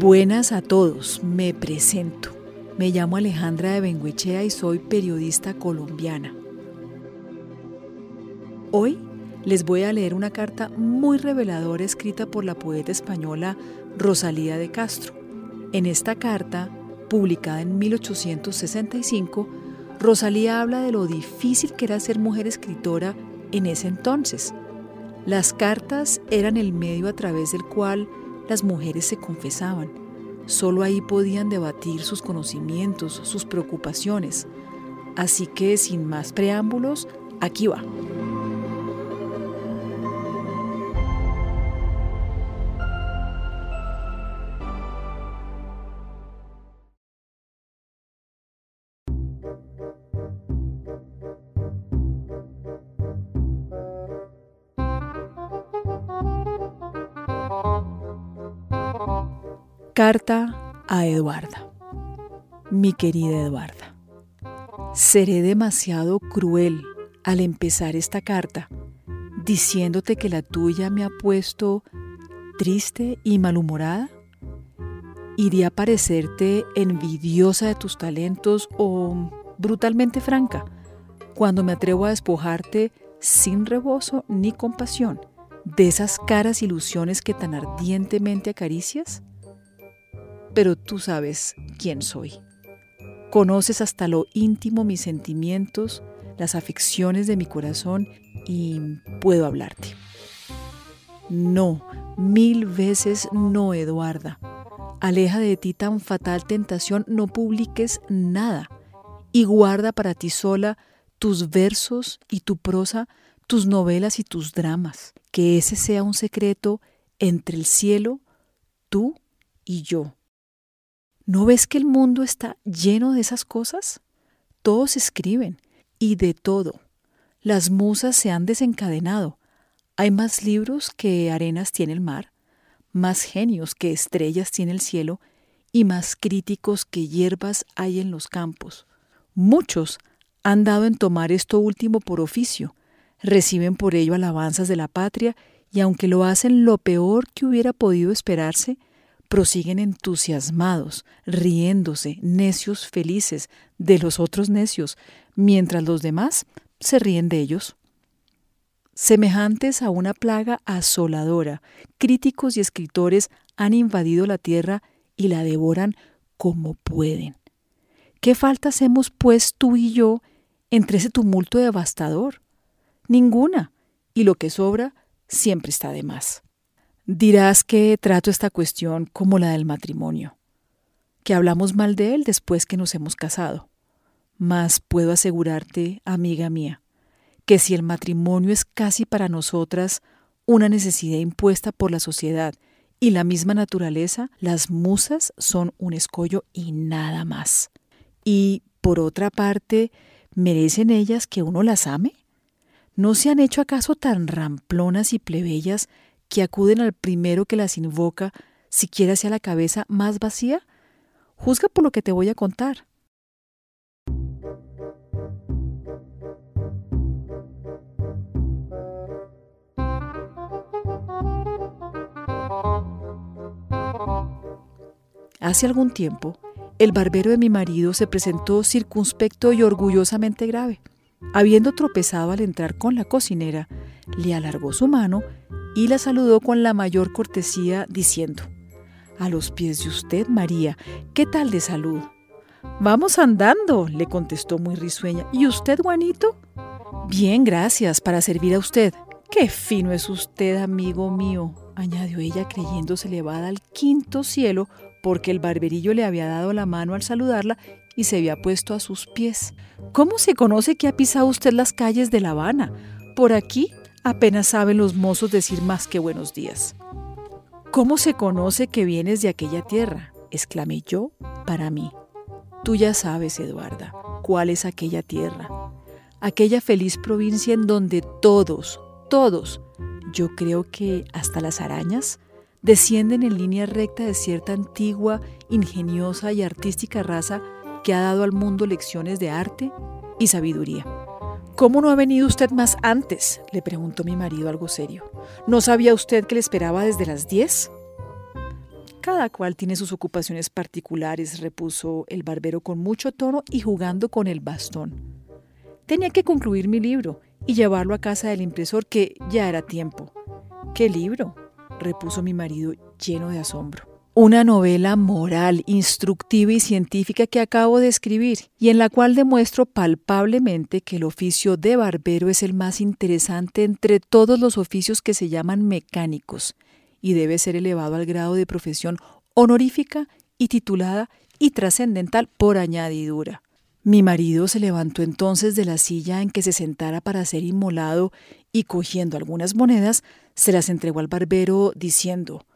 Buenas a todos, me presento. Me llamo Alejandra de Benguechea y soy periodista colombiana. Hoy les voy a leer una carta muy reveladora escrita por la poeta española Rosalía de Castro. En esta carta, publicada en 1865, Rosalía habla de lo difícil que era ser mujer escritora en ese entonces. Las cartas eran el medio a través del cual las mujeres se confesaban. Solo ahí podían debatir sus conocimientos, sus preocupaciones. Así que sin más preámbulos, aquí va. Carta a Eduarda. Mi querida Eduarda, seré demasiado cruel al empezar esta carta diciéndote que la tuya me ha puesto triste y malhumorada. ¿Iría a parecerte envidiosa de tus talentos o brutalmente franca cuando me atrevo a despojarte sin rebozo ni compasión de esas caras ilusiones que tan ardientemente acaricias? Pero tú sabes quién soy. Conoces hasta lo íntimo mis sentimientos, las afecciones de mi corazón y puedo hablarte. No, mil veces no, Eduarda. Aleja de ti tan fatal tentación, no publiques nada y guarda para ti sola tus versos y tu prosa, tus novelas y tus dramas. Que ese sea un secreto entre el cielo, tú y yo. ¿No ves que el mundo está lleno de esas cosas? Todos escriben, y de todo. Las musas se han desencadenado. Hay más libros que arenas tiene el mar, más genios que estrellas tiene el cielo, y más críticos que hierbas hay en los campos. Muchos han dado en tomar esto último por oficio, reciben por ello alabanzas de la patria, y aunque lo hacen lo peor que hubiera podido esperarse, prosiguen entusiasmados, riéndose, necios felices de los otros necios, mientras los demás se ríen de ellos. Semejantes a una plaga asoladora, críticos y escritores han invadido la tierra y la devoran como pueden. ¿Qué falta hacemos, pues, tú y yo entre ese tumulto devastador? Ninguna, y lo que sobra siempre está de más. Dirás que trato esta cuestión como la del matrimonio, que hablamos mal de él después que nos hemos casado. Mas puedo asegurarte, amiga mía, que si el matrimonio es casi para nosotras una necesidad impuesta por la sociedad y la misma naturaleza, las musas son un escollo y nada más. Y, por otra parte, ¿merecen ellas que uno las ame? ¿No se han hecho acaso tan ramplonas y plebeyas que acuden al primero que las invoca, siquiera hacia la cabeza más vacía? Juzga por lo que te voy a contar. Hace algún tiempo, el barbero de mi marido se presentó circunspecto y orgullosamente grave. Habiendo tropezado al entrar con la cocinera, le alargó su mano y la saludó con la mayor cortesía, diciendo, A los pies de usted, María, ¿qué tal de salud? Vamos andando, le contestó muy risueña. ¿Y usted, Juanito? Bien, gracias, para servir a usted. Qué fino es usted, amigo mío, añadió ella creyéndose elevada al quinto cielo porque el barberillo le había dado la mano al saludarla y se había puesto a sus pies. ¿Cómo se conoce que ha pisado usted las calles de La Habana? Por aquí apenas saben los mozos decir más que buenos días. ¿Cómo se conoce que vienes de aquella tierra? exclamé yo para mí. Tú ya sabes, Eduarda, cuál es aquella tierra, aquella feliz provincia en donde todos, todos, yo creo que hasta las arañas, descienden en línea recta de cierta antigua, ingeniosa y artística raza que ha dado al mundo lecciones de arte y sabiduría ¿Cómo no ha venido usted más antes? le preguntó mi marido algo serio. ¿No sabía usted que le esperaba desde las diez? Cada cual tiene sus ocupaciones particulares, repuso el barbero con mucho tono y jugando con el bastón. Tenía que concluir mi libro y llevarlo a casa del impresor, que ya era tiempo. ¿Qué libro? repuso mi marido lleno de asombro una novela moral, instructiva y científica que acabo de escribir y en la cual demuestro palpablemente que el oficio de barbero es el más interesante entre todos los oficios que se llaman mecánicos y debe ser elevado al grado de profesión honorífica y titulada y trascendental por añadidura. Mi marido se levantó entonces de la silla en que se sentara para ser inmolado y cogiendo algunas monedas se las entregó al barbero diciendo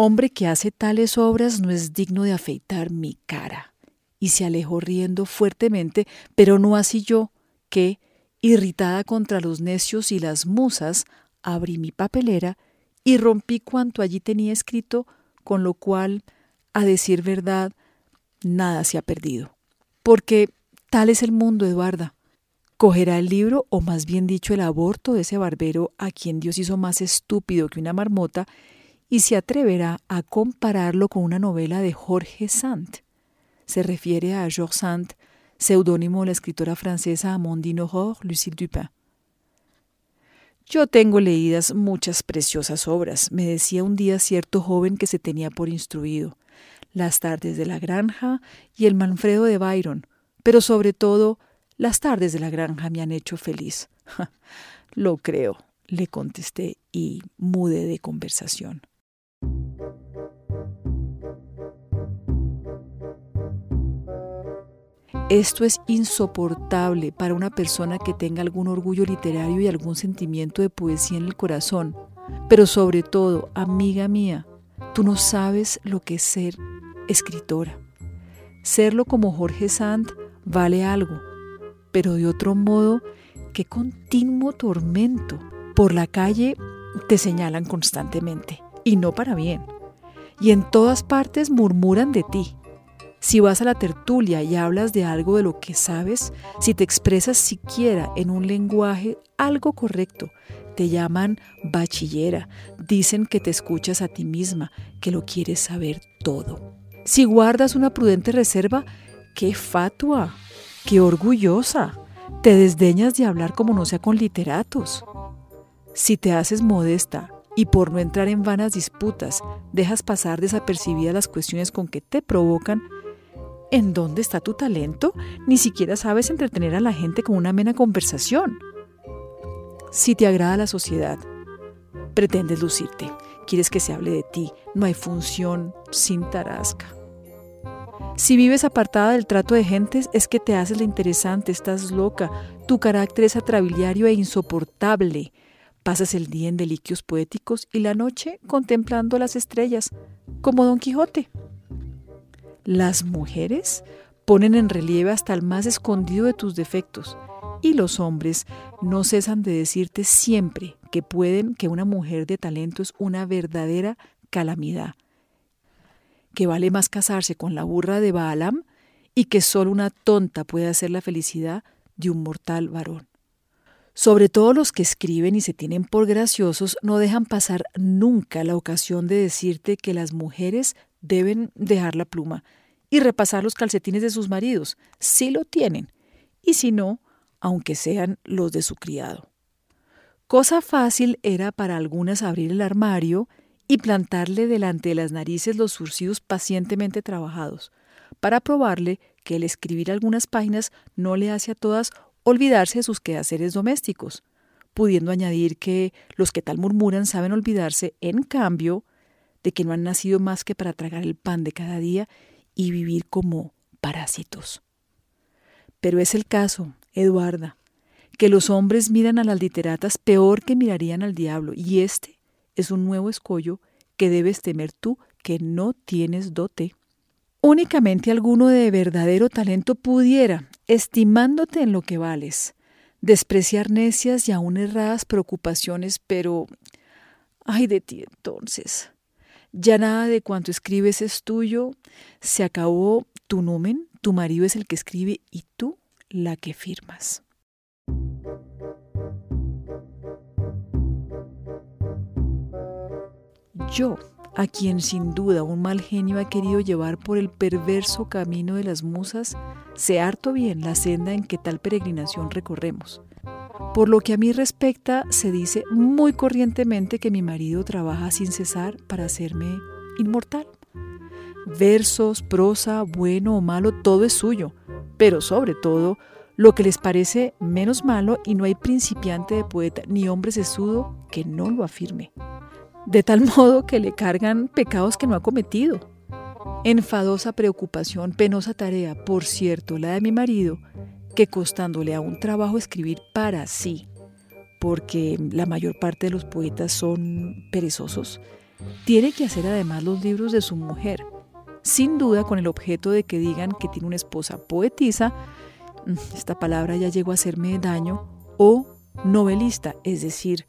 Hombre que hace tales obras no es digno de afeitar mi cara. Y se alejó riendo fuertemente, pero no así yo, que, irritada contra los necios y las musas, abrí mi papelera y rompí cuanto allí tenía escrito, con lo cual, a decir verdad, nada se ha perdido. Porque tal es el mundo, Eduarda. Cogerá el libro, o más bien dicho, el aborto de ese barbero a quien Dios hizo más estúpido que una marmota, y se atreverá a compararlo con una novela de Jorge Sand. Se refiere a Georges Sand, seudónimo de la escritora francesa Amandine Aurore Lucille Dupin. Yo tengo leídas muchas preciosas obras, me decía un día cierto joven que se tenía por instruido, Las tardes de la granja y el Manfredo de Byron, pero sobre todo las tardes de la granja me han hecho feliz. Lo creo, le contesté y mudé de conversación. Esto es insoportable para una persona que tenga algún orgullo literario y algún sentimiento de poesía en el corazón. Pero sobre todo, amiga mía, tú no sabes lo que es ser escritora. Serlo como Jorge Sand vale algo, pero de otro modo, qué continuo tormento. Por la calle te señalan constantemente, y no para bien. Y en todas partes murmuran de ti. Si vas a la tertulia y hablas de algo de lo que sabes, si te expresas siquiera en un lenguaje algo correcto, te llaman bachillera, dicen que te escuchas a ti misma, que lo quieres saber todo. Si guardas una prudente reserva, qué fatua, qué orgullosa, te desdeñas de hablar como no sea con literatos. Si te haces modesta y por no entrar en vanas disputas dejas pasar desapercibidas las cuestiones con que te provocan, ¿En dónde está tu talento? Ni siquiera sabes entretener a la gente con una amena conversación. Si te agrada la sociedad, pretendes lucirte, quieres que se hable de ti, no hay función sin tarasca. Si vives apartada del trato de gentes, es que te haces la interesante, estás loca, tu carácter es atrabiliario e insoportable. Pasas el día en deliquios poéticos y la noche contemplando las estrellas, como Don Quijote. Las mujeres ponen en relieve hasta el más escondido de tus defectos. Y los hombres no cesan de decirte siempre que pueden que una mujer de talento es una verdadera calamidad, que vale más casarse con la burra de Baalam y que solo una tonta puede hacer la felicidad de un mortal varón. Sobre todo los que escriben y se tienen por graciosos no dejan pasar nunca la ocasión de decirte que las mujeres deben dejar la pluma y repasar los calcetines de sus maridos, si lo tienen, y si no, aunque sean los de su criado. Cosa fácil era para algunas abrir el armario y plantarle delante de las narices los surcidos pacientemente trabajados, para probarle que el escribir algunas páginas no le hace a todas olvidarse de sus quehaceres domésticos, pudiendo añadir que los que tal murmuran saben olvidarse, en cambio, de que no han nacido más que para tragar el pan de cada día y vivir como parásitos. Pero es el caso, Eduarda, que los hombres miran a las literatas peor que mirarían al diablo, y este es un nuevo escollo que debes temer tú que no tienes dote. Únicamente alguno de verdadero talento pudiera, estimándote en lo que vales, despreciar necias y aún erradas preocupaciones, pero ay de ti entonces. Ya nada de cuanto escribes es tuyo, se acabó tu numen, tu marido es el que escribe y tú la que firmas. Yo, a quien sin duda un mal genio ha querido llevar por el perverso camino de las musas, sé harto bien la senda en que tal peregrinación recorremos. Por lo que a mí respecta, se dice muy corrientemente que mi marido trabaja sin cesar para hacerme inmortal. Versos, prosa, bueno o malo, todo es suyo, pero sobre todo lo que les parece menos malo y no hay principiante de poeta ni hombre sesudo que no lo afirme de tal modo que le cargan pecados que no ha cometido. Enfadosa preocupación, penosa tarea, por cierto, la de mi marido, que costándole a un trabajo escribir para sí, porque la mayor parte de los poetas son perezosos, tiene que hacer además los libros de su mujer, sin duda con el objeto de que digan que tiene una esposa poetisa, mm, esta palabra ya llegó a hacerme daño, o novelista, es decir,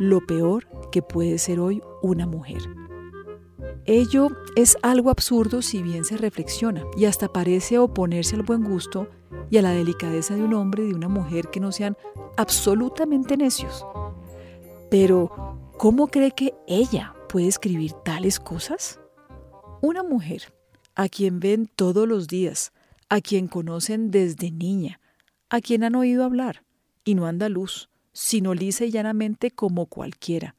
lo peor que puede ser hoy una mujer. Ello es algo absurdo si bien se reflexiona y hasta parece oponerse al buen gusto y a la delicadeza de un hombre y de una mujer que no sean absolutamente necios. Pero, ¿cómo cree que ella puede escribir tales cosas? Una mujer a quien ven todos los días, a quien conocen desde niña, a quien han oído hablar y no anda luz, sino lisa y llanamente como cualquiera.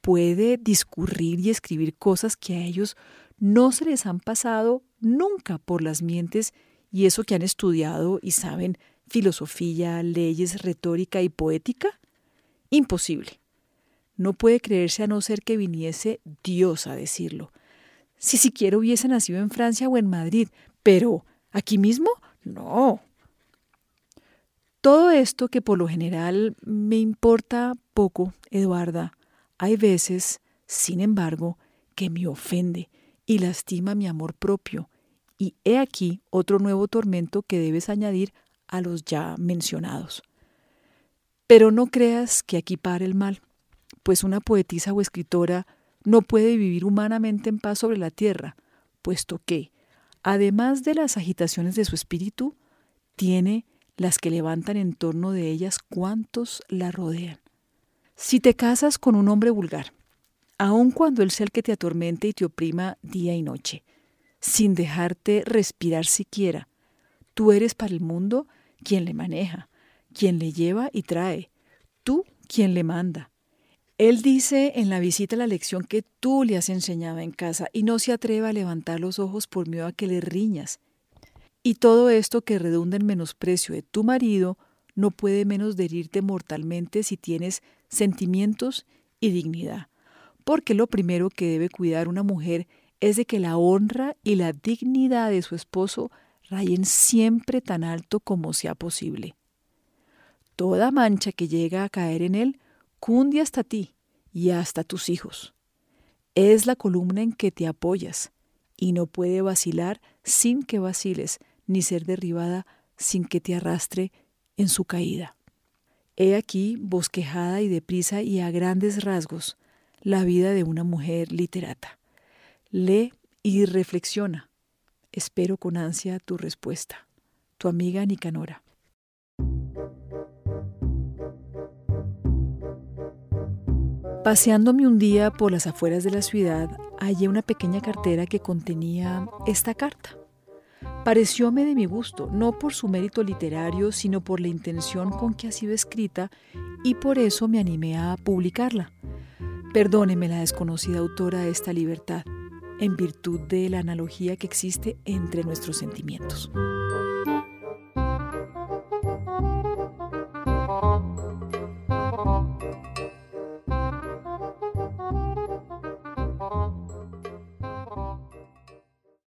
Puede discurrir y escribir cosas que a ellos no se les han pasado nunca por las mientes y eso que han estudiado y saben filosofía, leyes, retórica y poética? Imposible. No puede creerse a no ser que viniese Dios a decirlo. Si siquiera hubiese nacido en Francia o en Madrid, pero aquí mismo, no. Todo esto que por lo general me importa poco, Eduarda, hay veces, sin embargo, que me ofende y lastima mi amor propio. Y he aquí otro nuevo tormento que debes añadir a los ya mencionados. Pero no creas que aquí para el mal, pues una poetisa o escritora no puede vivir humanamente en paz sobre la tierra, puesto que, además de las agitaciones de su espíritu, tiene las que levantan en torno de ellas cuantos la rodean. Si te casas con un hombre vulgar, aun cuando él sea el que te atormente y te oprima día y noche, sin dejarte respirar siquiera, tú eres para el mundo quien le maneja, quien le lleva y trae, tú quien le manda. Él dice en la visita la lección que tú le has enseñado en casa y no se atreve a levantar los ojos por miedo a que le riñas y todo esto que redunda en menosprecio de tu marido no puede menos de herirte mortalmente si tienes sentimientos y dignidad. Porque lo primero que debe cuidar una mujer es de que la honra y la dignidad de su esposo rayen siempre tan alto como sea posible. Toda mancha que llega a caer en él cunde hasta ti y hasta tus hijos. Es la columna en que te apoyas y no puede vacilar sin que vaciles, ni ser derribada sin que te arrastre en su caída. He aquí, bosquejada y deprisa y a grandes rasgos, la vida de una mujer literata. Lee y reflexiona. Espero con ansia tu respuesta. Tu amiga Nicanora. Paseándome un día por las afueras de la ciudad, hallé una pequeña cartera que contenía esta carta. Parecióme de mi gusto, no por su mérito literario, sino por la intención con que ha sido escrita y por eso me animé a publicarla. Perdóneme la desconocida autora de esta libertad, en virtud de la analogía que existe entre nuestros sentimientos.